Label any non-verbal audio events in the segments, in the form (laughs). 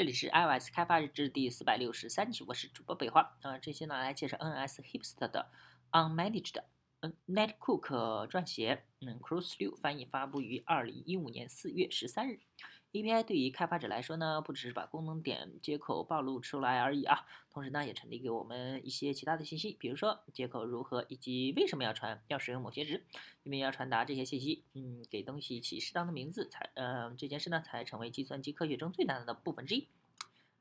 这里是 iOS 开发日志第四百六十三期，我是主播北花。啊，这期呢来介绍 NSHipster 的 Unmanaged。嗯 NetCook 撰写，嗯，Cruise 六翻译，发布于二零一五年四月十三日。API 对于开发者来说呢，不只是把功能点接口暴露出来而已啊，同时呢，也传递给我们一些其他的信息，比如说接口如何以及为什么要传，要使用某些值，因为要传达这些信息，嗯，给东西起适当的名字，才，呃，这件事呢，才成为计算机科学中最难的部分之一。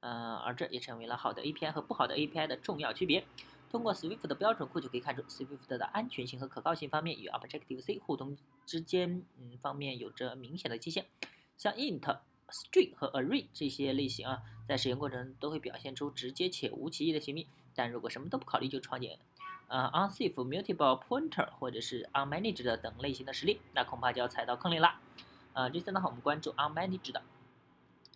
呃，而这也成为了好的 API 和不好的 API 的重要区别。通过 Swift 的标准库就可以看出，Swift 的安全性和可靠性方面与 Objective C 互动之间，嗯，方面有着明显的界限。像 int、string 和 array 这些类型啊，在使用过程都会表现出直接且无歧义的行为。但如果什么都不考虑就创建呃 unsafe mutable pointer 或者是 unmanaged 等类型的实例，那恐怕就要踩到坑里了。呃，这次呢，我们关注 unmanaged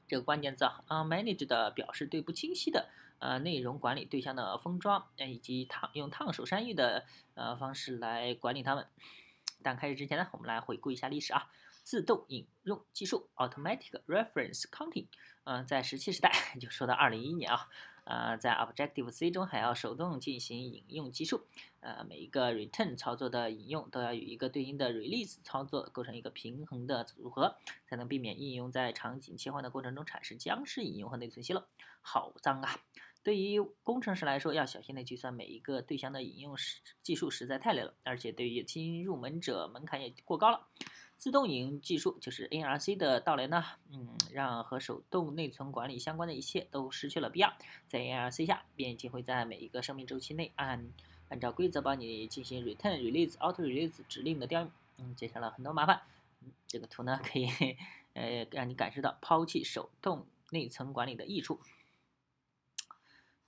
这个关键字啊，unmanaged 表示对不清晰的。呃，内容管理对象的封装，以及烫用烫手山芋的呃方式来管理它们。但开始之前呢，我们来回顾一下历史啊。自动引用技术 （Automatic Reference Counting），嗯，在石器时代 (laughs) 就说到二零一一年啊，呃，在 Objective C 中还要手动进行引用技术，呃，每一个 Return 操作的引用都要与一个对应的 Release 操作构成一个平衡的组合，才能避免应用在场景切换的过程中产生僵尸引用和内存泄露。好脏啊！对于工程师来说，要小心的计算每一个对象的引用技术实在太累了，而且对于新入门者门槛也过高了。自动引用技术就是 NRC 的到来呢，嗯，让和手动内存管理相关的一切都失去了必要。在 NRC 下，编辑会在每一个生命周期内按按照规则帮你进行 return、release、auto release 指令的调用，嗯，节省了很多麻烦。嗯，这个图呢可以 (laughs) 呃让你感受到抛弃手动内存管理的益处。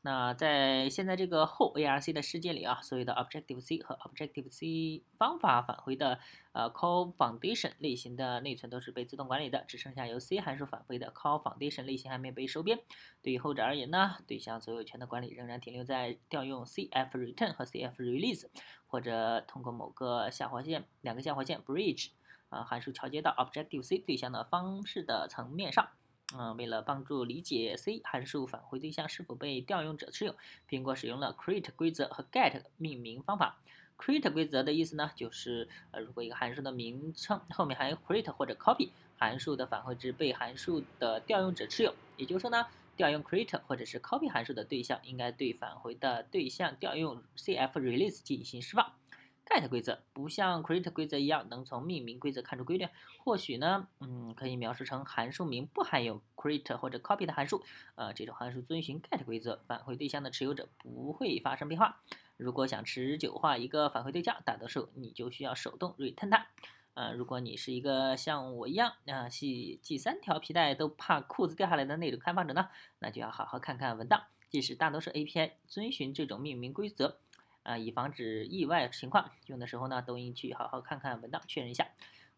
那在现在这个后 ARC 的世界里啊，所有的 Objective C 和 Objective C 方法返回的呃 Call Foundation 类型的内存都是被自动管理的，只剩下由 C 函数返回的 Call Foundation 类型还没被收编。对于后者而言呢，对象所有权的管理仍然停留在调用 CF Return 和 CF Release，或者通过某个下划线、两个下划线 Bridge 啊函数桥接到 Objective C 对象的方式的层面上。嗯，为了帮助理解 C 函数返回对象是否被调用者持有，苹果使用了 create 规则和 get 命名方法。create 规则的意思呢，就是呃，如果一个函数的名称后面含有 create 或者 copy，函数的返回值被函数的调用者持有。也就是说呢，调用 create 或者是 copy 函数的对象应该对返回的对象调用 CF release 进行释放。Get 规则不像 create 规则一样能从命名规则看出规律，或许呢，嗯，可以描述成函数名不含有 create 或者 copy 的函数，呃，这种函数遵循 get 规则，返回对象的持有者不会发生变化。如果想持久化一个返回对象，大多数你就需要手动 return 它。呃，如果你是一个像我一样啊系系三条皮带都怕裤子掉下来的那种开发者呢，那就要好好看看文档。即使大多数 API 遵循这种命名规则。啊，以防止意外情况，用的时候呢，都应去好好看看文档，确认一下。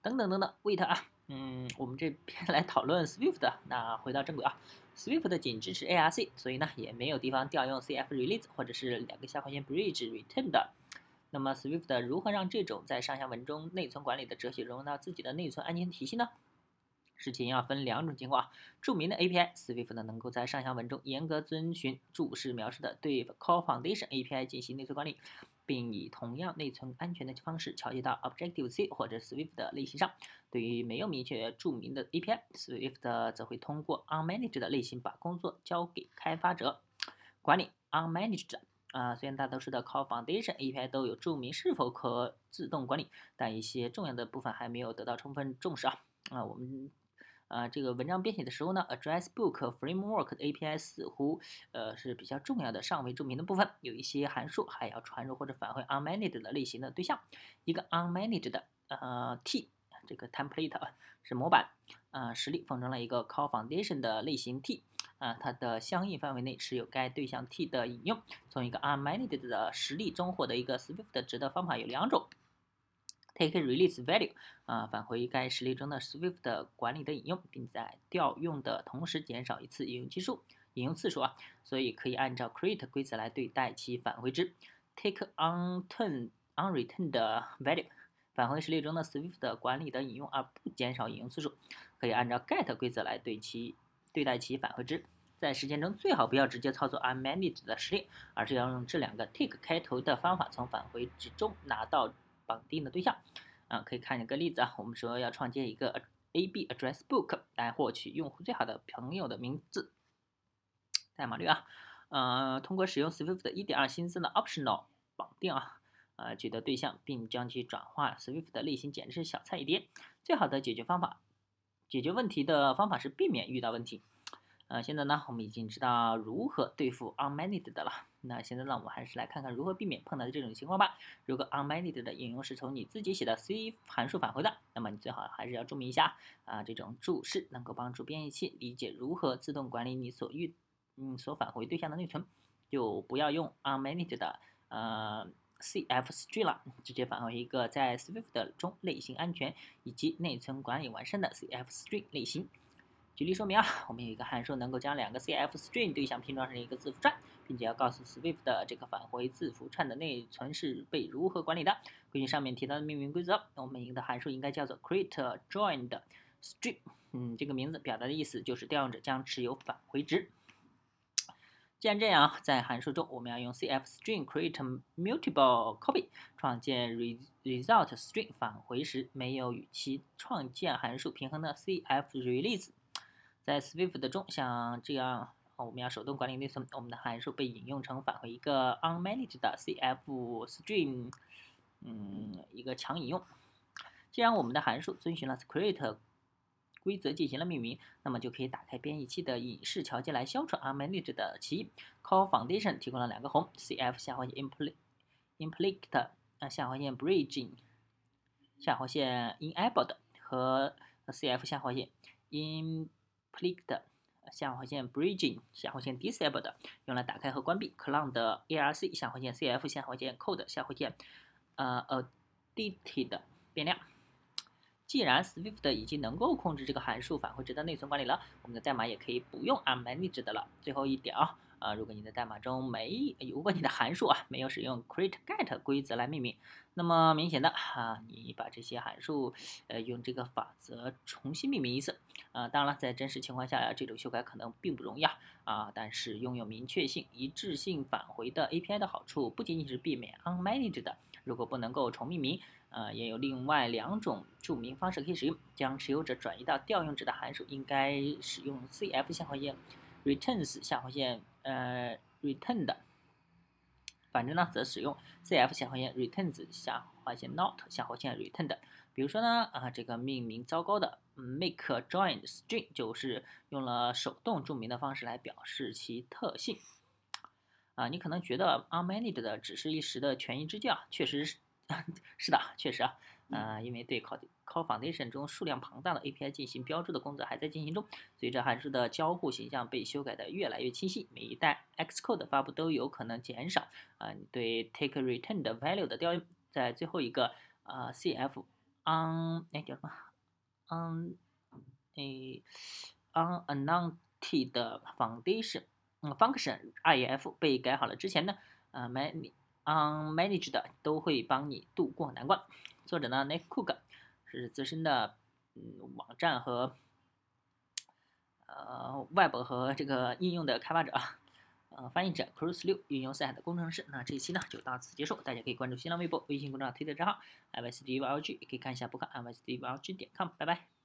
等等等等，wait 啊，嗯，我们这边来讨论 Swift。那回到正轨啊，Swift 仅支持 ARC，所以呢，也没有地方调用 CF release 或者是两个下划线 bridge return 的。那么 Swift 如何让这种在上下文中内存管理的哲学融入到自己的内存安全体系呢？事情要分两种情况。著名的 API Swift 呢，能够在上下文中严格遵循注释描述的对 Call Foundation API 进行内存管理，并以同样内存安全的方式调接到 Objective C 或者 Swift 的类型上。对于没有明确注明的 API，Swift 则会通过 Unmanaged 的类型把工作交给开发者管理。Unmanaged 啊，虽然大多数的 Call Foundation API 都有注明是否可自动管理，但一些重要的部分还没有得到充分重视啊。啊，我们。啊，这个文章编写的时候呢，Address Book Framework 的 API 似乎呃是比较重要的、尚未注明的部分。有一些函数还要传入或者返回 unmanaged 的类型的对象。一个 unmanaged 的呃 T 这个 template 是模板，呃实例封装了一个 Call Foundation 的类型 T，啊它的相应范围内持有该对象 T 的引用。从一个 unmanaged 的实例中获得一个 Swift 值的方法有两种。Take release value 啊，返回该实例中的 Swift 管理的引用，并在调用的同时减少一次引用基数、引用次数啊，所以可以按照 create 规则来对待其返回值。take unturn unreturned value 返回实例中的 Swift 管理的引用，而不减少引用次数，可以按照 get 规则来对其对待其返回值。在实践中最好不要直接操作 unmanaged 的实例，而是要用这两个 take 开头的方法从返回值中拿到绑定的对象。啊，可以看一个例子啊，我们说要创建一个 AB address book 来获取用户最好的朋友的名字。代码率啊，呃，通过使用 Swift 1.2新增的 optional 绑定啊，呃，取得对象并将其转化 Swift 的类型简直是小菜一碟。最好的解决方法，解决问题的方法是避免遇到问题。呃，现在呢，我们已经知道如何对付 unmanaged 的了。那现在呢，我们还是来看看如何避免碰到这种情况吧。如果 unmanaged 的应用是从你自己写的 C 函数返回的，那么你最好还是要注明一下啊，这种注释能够帮助编译器理解如何自动管理你所遇嗯所返回对象的内存。就不要用 unmanaged 的呃 CF string 了，直接返回一个在 Swift 中类型安全以及内存管理完善的 CF string 类型。举例说明啊，我们有一个函数能够将两个 CF string 对象拼装成一个字符串，并且要告诉 Swift 的这个返回字符串的内存是被如何管理的。根据上面提到的命名规则，我们的函数应该叫做 create joined string。嗯，这个名字表达的意思就是调用者将持有返回值。既然这样，在函数中我们要用 CF string create mutable copy 创建 result string 返回时没有与其创建函数平衡的 CF release。在 Swift 中，像这样，我们要手动管理内存，我们的函数被引用成返回一个 unmanaged 的 CF string，嗯，一个强引用。既然我们的函数遵循了 create 规则进行了命名，那么就可以打开编译器的隐式桥接来消除 unmanaged 的歧义。Call Foundation 提供了两个宏：CF 下划线 implicit 下划线 bridging 下划线 enabled 和 CF 下划线 in Clicked 下划线 bridging 下划线 disabled 用来打开和关闭 clone 的 arc 下划线 cf 下划线 code 下划线呃 edited 变量。既然 Swift 已经能够控制这个函数返回值的内存管理了，我们的代码也可以不用 unmanaged 的了。最后一点啊。啊，如果你的代码中没，如果你的函数啊没有使用 create get 规则来命名，那么明显的啊，你把这些函数呃用这个法则重新命名一次啊。当然了，在真实情况下呀，这种修改可能并不容易啊啊。但是拥有明确性、一致性返回的 API 的好处不仅仅是避免 unmanaged 的，如果不能够重命名，呃，也有另外两种注明方式可以使用。将持有者转移到调用者的函数，应该使用 CF 下划线 returns 下划线。呃，return 的，反正呢，则使用 CF 下划线 returns 下划线 not 下划线 return 的。比如说呢，啊，这个命名糟糕的 make join string 就是用了手动注明的方式来表示其特性。啊，你可能觉得 unmanaged 的只是一时的权宜之计啊，确实是，(laughs) 是的，确实啊。呃，因为对 Call Call Foundation 中数量庞大的 API 进行标注的工作还在进行中。随着函数的交互形象被修改的越来越清晰，每一代 Xcode 的发布都有可能减少啊对 Take Return 的 value 的调用。在最后一个呃 CF on 哎叫什么 on 哎 unannounced foundation 嗯 function IF 被改好了之前呢，呃 man unmanaged 都会帮你渡过难关。作者呢，Nick Cook 是资深的嗯网站和呃 Web 和这个应用的开发者啊，呃翻译者 Cruise 六运用 Set 的工程师。那这一期呢就到此结束，大家可以关注新浪微博、微信公众号、推特账号 i v s d v l g 也可以看一下博客 i v s d v l g 点 com，拜拜。